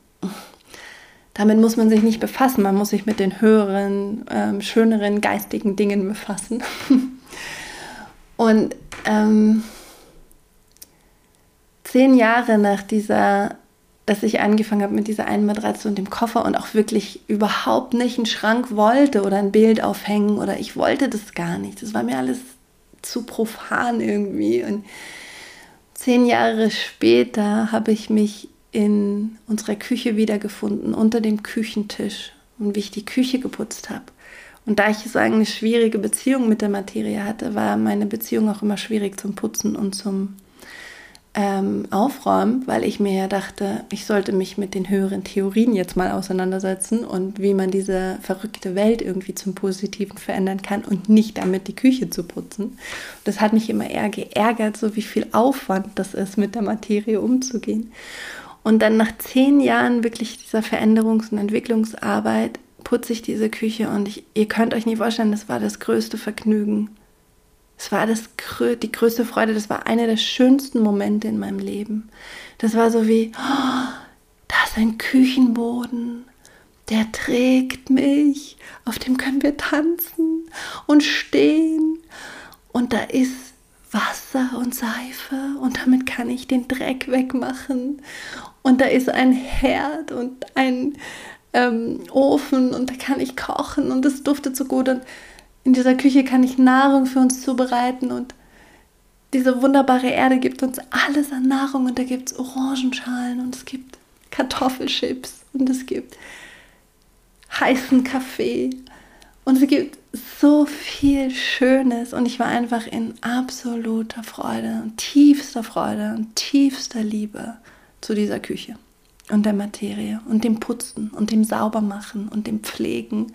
S1: damit muss man sich nicht befassen. Man muss sich mit den höheren, ähm, schöneren geistigen Dingen befassen. <laughs> Und ähm, zehn Jahre nach dieser, dass ich angefangen habe mit dieser einen Matratze und dem Koffer und auch wirklich überhaupt nicht einen Schrank wollte oder ein Bild aufhängen oder ich wollte das gar nicht. Das war mir alles zu profan irgendwie. Und Zehn Jahre später habe ich mich in unserer Küche wiedergefunden, unter dem Küchentisch und wie ich die Küche geputzt habe. Und da ich so eine schwierige Beziehung mit der Materie hatte, war meine Beziehung auch immer schwierig zum Putzen und zum ähm, aufräumen, weil ich mir ja dachte, ich sollte mich mit den höheren Theorien jetzt mal auseinandersetzen und wie man diese verrückte Welt irgendwie zum Positiven verändern kann und nicht damit die Küche zu putzen. Das hat mich immer eher geärgert, so wie viel Aufwand das ist, mit der Materie umzugehen. Und dann nach zehn Jahren wirklich dieser Veränderungs- und Entwicklungsarbeit putze ich diese Küche und ich, ihr könnt euch nicht vorstellen, das war das größte Vergnügen es war das, die größte Freude, das war einer der schönsten Momente in meinem Leben. Das war so wie, oh, da ist ein Küchenboden, der trägt mich, auf dem können wir tanzen und stehen. Und da ist Wasser und Seife und damit kann ich den Dreck wegmachen. Und da ist ein Herd und ein ähm, Ofen und da kann ich kochen und es duftet so gut. Und in dieser Küche kann ich Nahrung für uns zubereiten und diese wunderbare Erde gibt uns alles an Nahrung und da gibt es Orangenschalen und es gibt Kartoffelchips und es gibt heißen Kaffee und es gibt so viel Schönes und ich war einfach in absoluter Freude und tiefster Freude und tiefster Liebe zu dieser Küche und der Materie und dem Putzen und dem Saubermachen und dem Pflegen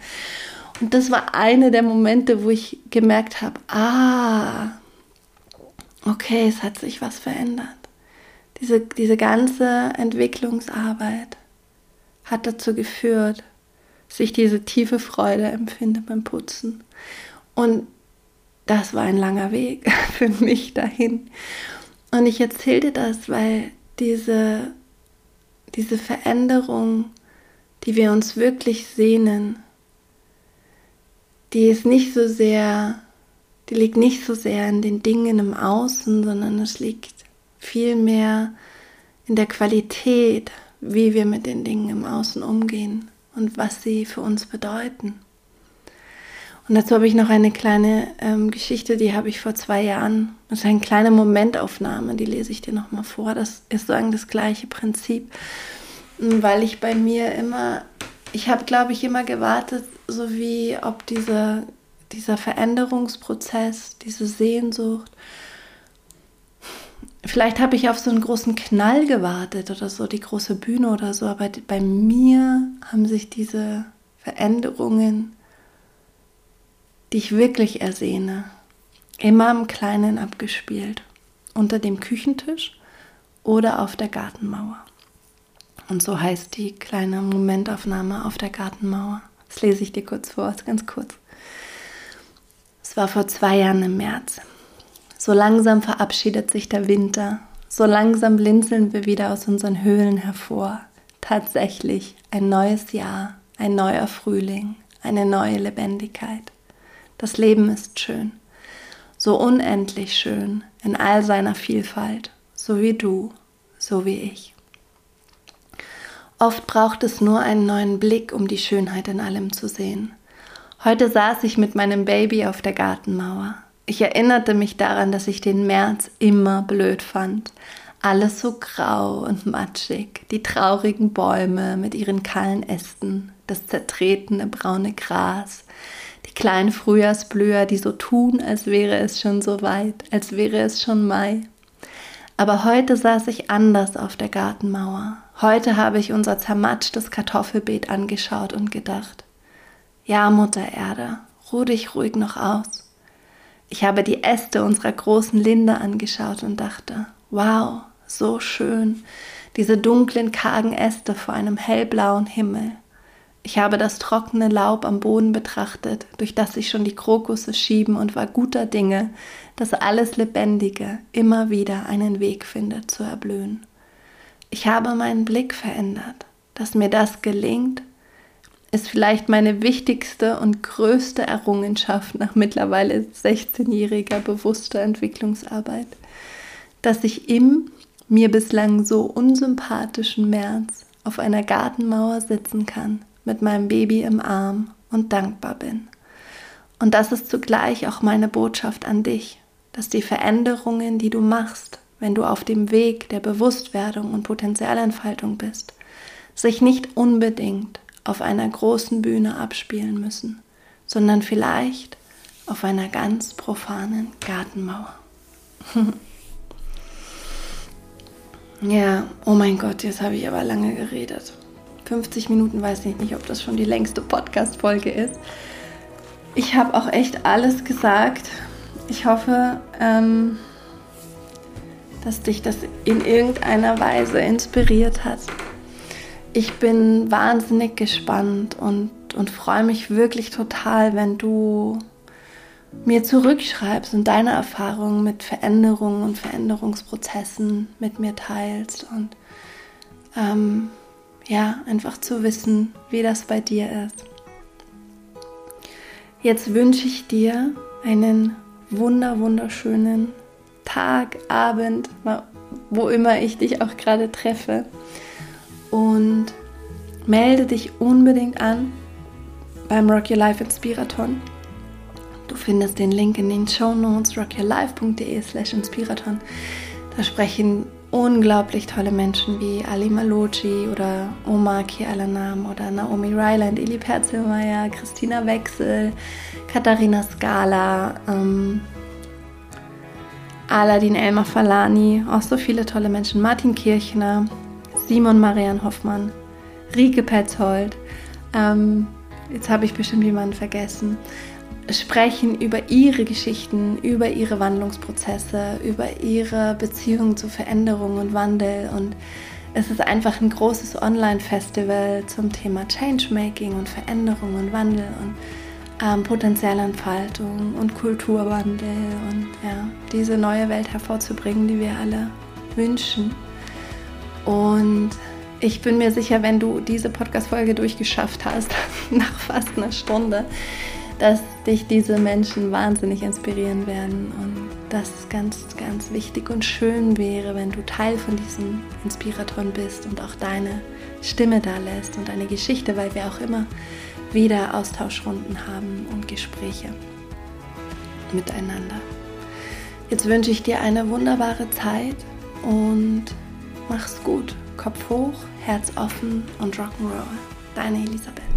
S1: und das war eine der Momente, wo ich gemerkt habe, ah, okay, es hat sich was verändert. Diese, diese ganze Entwicklungsarbeit hat dazu geführt, dass ich diese tiefe Freude empfinde beim Putzen. Und das war ein langer Weg <laughs> für mich dahin. Und ich erzählte das, weil diese, diese Veränderung, die wir uns wirklich sehnen, die ist nicht so sehr, die liegt nicht so sehr in den Dingen im Außen, sondern es liegt vielmehr in der Qualität, wie wir mit den Dingen im Außen umgehen und was sie für uns bedeuten. Und dazu habe ich noch eine kleine ähm, Geschichte, die habe ich vor zwei Jahren. Das ist eine kleine Momentaufnahme, die lese ich dir nochmal vor. Das ist sozusagen das gleiche Prinzip, weil ich bei mir immer ich habe, glaube ich, immer gewartet, so wie ob diese, dieser Veränderungsprozess, diese Sehnsucht, vielleicht habe ich auf so einen großen Knall gewartet oder so, die große Bühne oder so, aber bei mir haben sich diese Veränderungen, die ich wirklich ersehne, immer im Kleinen abgespielt. Unter dem Küchentisch oder auf der Gartenmauer. Und so heißt die kleine Momentaufnahme auf der Gartenmauer. Das lese ich dir kurz vor, ganz kurz. Es war vor zwei Jahren im März. So langsam verabschiedet sich der Winter. So langsam blinzeln wir wieder aus unseren Höhlen hervor. Tatsächlich ein neues Jahr, ein neuer Frühling, eine neue Lebendigkeit. Das Leben ist schön, so unendlich schön in all seiner Vielfalt, so wie du, so wie ich. Oft braucht es nur einen neuen Blick, um die Schönheit in allem zu sehen. Heute saß ich mit meinem Baby auf der Gartenmauer. Ich erinnerte mich daran, dass ich den März immer blöd fand. Alles so grau und matschig, die traurigen Bäume mit ihren kahlen Ästen, das zertretene braune Gras, die kleinen Frühjahrsblüher, die so tun, als wäre es schon so weit, als wäre es schon Mai. Aber heute saß ich anders auf der Gartenmauer. Heute habe ich unser zermatschtes Kartoffelbeet angeschaut und gedacht, ja, Mutter Erde, ruh dich ruhig noch aus. Ich habe die Äste unserer großen Linde angeschaut und dachte, wow, so schön, diese dunklen, kargen Äste vor einem hellblauen Himmel. Ich habe das trockene Laub am Boden betrachtet, durch das sich schon die Krokusse schieben und war guter Dinge, dass alles Lebendige immer wieder einen Weg findet zu erblühen. Ich habe meinen Blick verändert. Dass mir das gelingt, ist vielleicht meine wichtigste und größte Errungenschaft nach mittlerweile 16-jähriger bewusster Entwicklungsarbeit, dass ich im mir bislang so unsympathischen März auf einer Gartenmauer sitzen kann mit meinem Baby im Arm und dankbar bin. Und das ist zugleich auch meine Botschaft an dich, dass die Veränderungen, die du machst, wenn du auf dem Weg der Bewusstwerdung und Potenzialentfaltung bist, sich nicht unbedingt auf einer großen Bühne abspielen müssen, sondern vielleicht auf einer ganz profanen Gartenmauer. <laughs> ja, oh mein Gott, jetzt habe ich aber lange geredet. 50 Minuten, weiß ich nicht, ob das schon die längste Podcast-Folge ist. Ich habe auch echt alles gesagt. Ich hoffe, ähm, dass dich das in irgendeiner Weise inspiriert hat. Ich bin wahnsinnig gespannt und, und freue mich wirklich total, wenn du mir zurückschreibst und deine Erfahrungen mit Veränderungen und Veränderungsprozessen mit mir teilst und ähm, ja, einfach zu wissen, wie das bei dir ist. Jetzt wünsche ich dir einen wunder wunderschönen Tag, Abend, wo immer ich dich auch gerade treffe. Und melde dich unbedingt an beim Rock Your Life Inspiraton. Du findest den Link in den Show Notes rockyourlife.de slash inspiraton. Da sprechen unglaublich tolle Menschen wie Ali Maloji oder Omar Kialanam oder Naomi Ryland, Eli Perzelmeier, Christina Wechsel, Katharina Scala, ähm, Aladin Elmar Falani, auch so viele tolle Menschen, Martin Kirchner, Simon Marian Hoffmann, Rike Petzold, ähm, jetzt habe ich bestimmt jemanden vergessen. Sprechen über ihre Geschichten, über ihre Wandlungsprozesse, über ihre Beziehung zu Veränderung und Wandel. Und es ist einfach ein großes Online-Festival zum Thema Changemaking und Veränderung und Wandel. Und ähm, Potenzialentfaltung und Kulturwandel und ja, diese neue Welt hervorzubringen, die wir alle wünschen. Und ich bin mir sicher, wenn du diese Podcast-Folge durchgeschafft hast, <laughs> nach fast einer Stunde, dass dich diese Menschen wahnsinnig inspirieren werden und dass es ganz, ganz wichtig und schön wäre, wenn du Teil von diesem Inspiraton bist und auch deine Stimme da lässt und deine Geschichte, weil wir auch immer wieder Austauschrunden haben und Gespräche miteinander. Jetzt wünsche ich dir eine wunderbare Zeit und mach's gut. Kopf hoch, Herz offen und Rock'n'Roll. Deine Elisabeth.